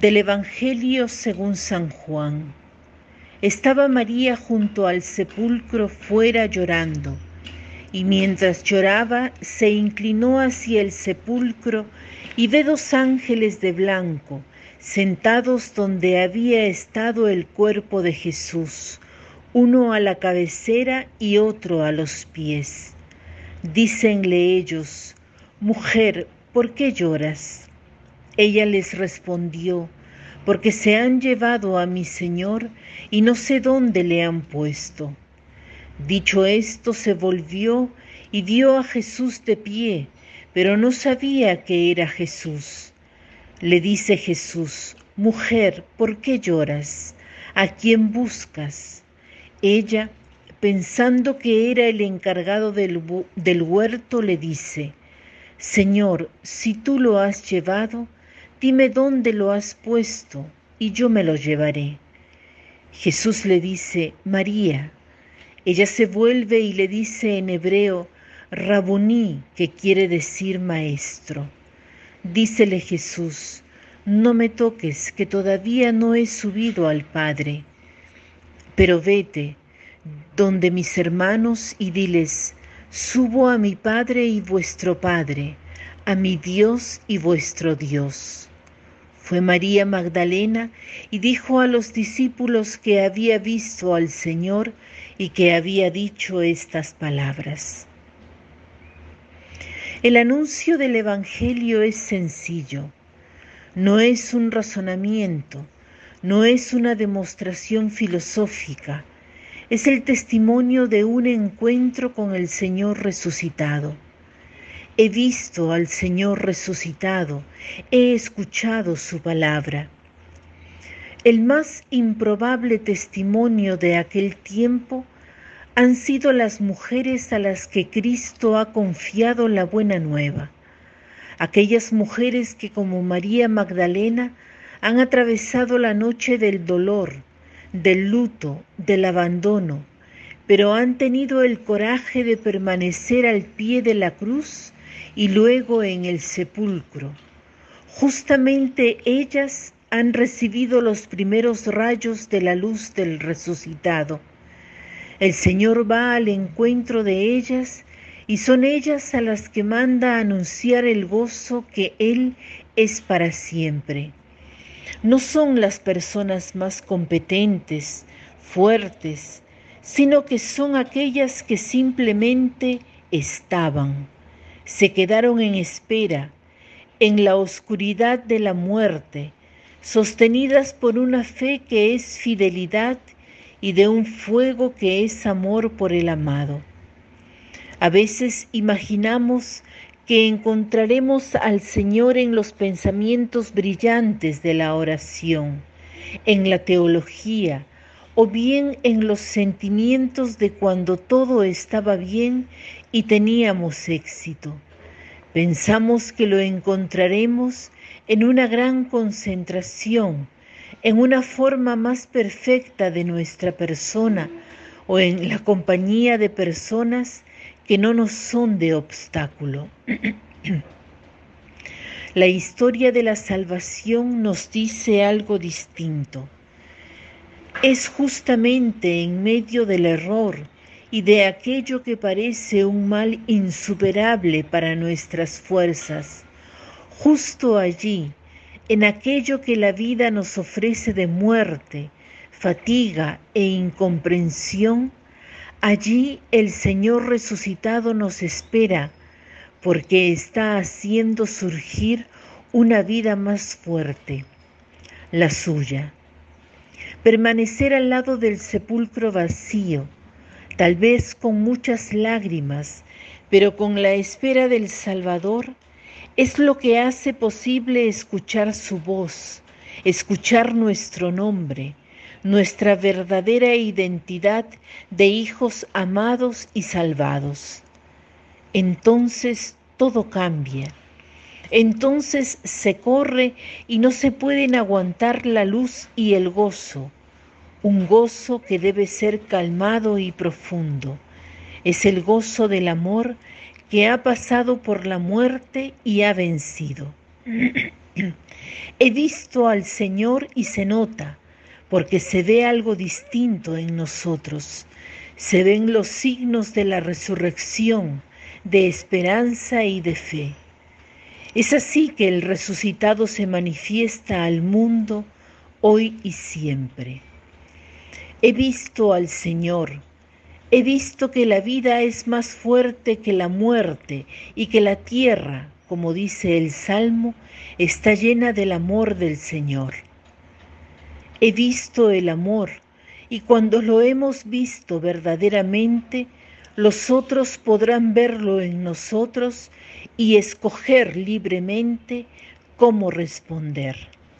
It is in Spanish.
Del Evangelio según San Juan. Estaba María junto al sepulcro fuera llorando, y mientras lloraba se inclinó hacia el sepulcro y ve dos ángeles de blanco sentados donde había estado el cuerpo de Jesús, uno a la cabecera y otro a los pies. Dícenle ellos, Mujer, ¿por qué lloras? Ella les respondió, porque se han llevado a mi Señor y no sé dónde le han puesto. Dicho esto, se volvió y vio a Jesús de pie, pero no sabía que era Jesús. Le dice Jesús, Mujer, ¿por qué lloras? ¿A quién buscas? Ella, pensando que era el encargado del, del huerto, le dice, Señor, si tú lo has llevado, dime dónde lo has puesto y yo me lo llevaré. Jesús le dice, María. Ella se vuelve y le dice en hebreo, Rabuní, que quiere decir maestro. Dícele Jesús, no me toques, que todavía no he subido al Padre, pero vete donde mis hermanos y diles, subo a mi Padre y vuestro Padre, a mi Dios y vuestro Dios. Fue María Magdalena y dijo a los discípulos que había visto al Señor y que había dicho estas palabras. El anuncio del Evangelio es sencillo, no es un razonamiento, no es una demostración filosófica, es el testimonio de un encuentro con el Señor resucitado. He visto al Señor resucitado, he escuchado su palabra. El más improbable testimonio de aquel tiempo han sido las mujeres a las que Cristo ha confiado la buena nueva. Aquellas mujeres que como María Magdalena han atravesado la noche del dolor, del luto, del abandono, pero han tenido el coraje de permanecer al pie de la cruz y luego en el sepulcro. Justamente ellas han recibido los primeros rayos de la luz del resucitado. El Señor va al encuentro de ellas y son ellas a las que manda anunciar el gozo que Él es para siempre. No son las personas más competentes, fuertes, sino que son aquellas que simplemente estaban se quedaron en espera, en la oscuridad de la muerte, sostenidas por una fe que es fidelidad y de un fuego que es amor por el amado. A veces imaginamos que encontraremos al Señor en los pensamientos brillantes de la oración, en la teología, o bien en los sentimientos de cuando todo estaba bien y teníamos éxito. Pensamos que lo encontraremos en una gran concentración, en una forma más perfecta de nuestra persona o en la compañía de personas que no nos son de obstáculo. la historia de la salvación nos dice algo distinto. Es justamente en medio del error y de aquello que parece un mal insuperable para nuestras fuerzas, justo allí, en aquello que la vida nos ofrece de muerte, fatiga e incomprensión, allí el Señor resucitado nos espera porque está haciendo surgir una vida más fuerte, la suya permanecer al lado del sepulcro vacío, tal vez con muchas lágrimas, pero con la espera del Salvador, es lo que hace posible escuchar su voz, escuchar nuestro nombre, nuestra verdadera identidad de hijos amados y salvados. Entonces todo cambia entonces se corre y no se pueden aguantar la luz y el gozo, un gozo que debe ser calmado y profundo. Es el gozo del amor que ha pasado por la muerte y ha vencido. He visto al Señor y se nota, porque se ve algo distinto en nosotros. Se ven los signos de la resurrección, de esperanza y de fe. Es así que el resucitado se manifiesta al mundo hoy y siempre. He visto al Señor, he visto que la vida es más fuerte que la muerte y que la tierra, como dice el Salmo, está llena del amor del Señor. He visto el amor y cuando lo hemos visto verdaderamente, los otros podrán verlo en nosotros y escoger libremente cómo responder.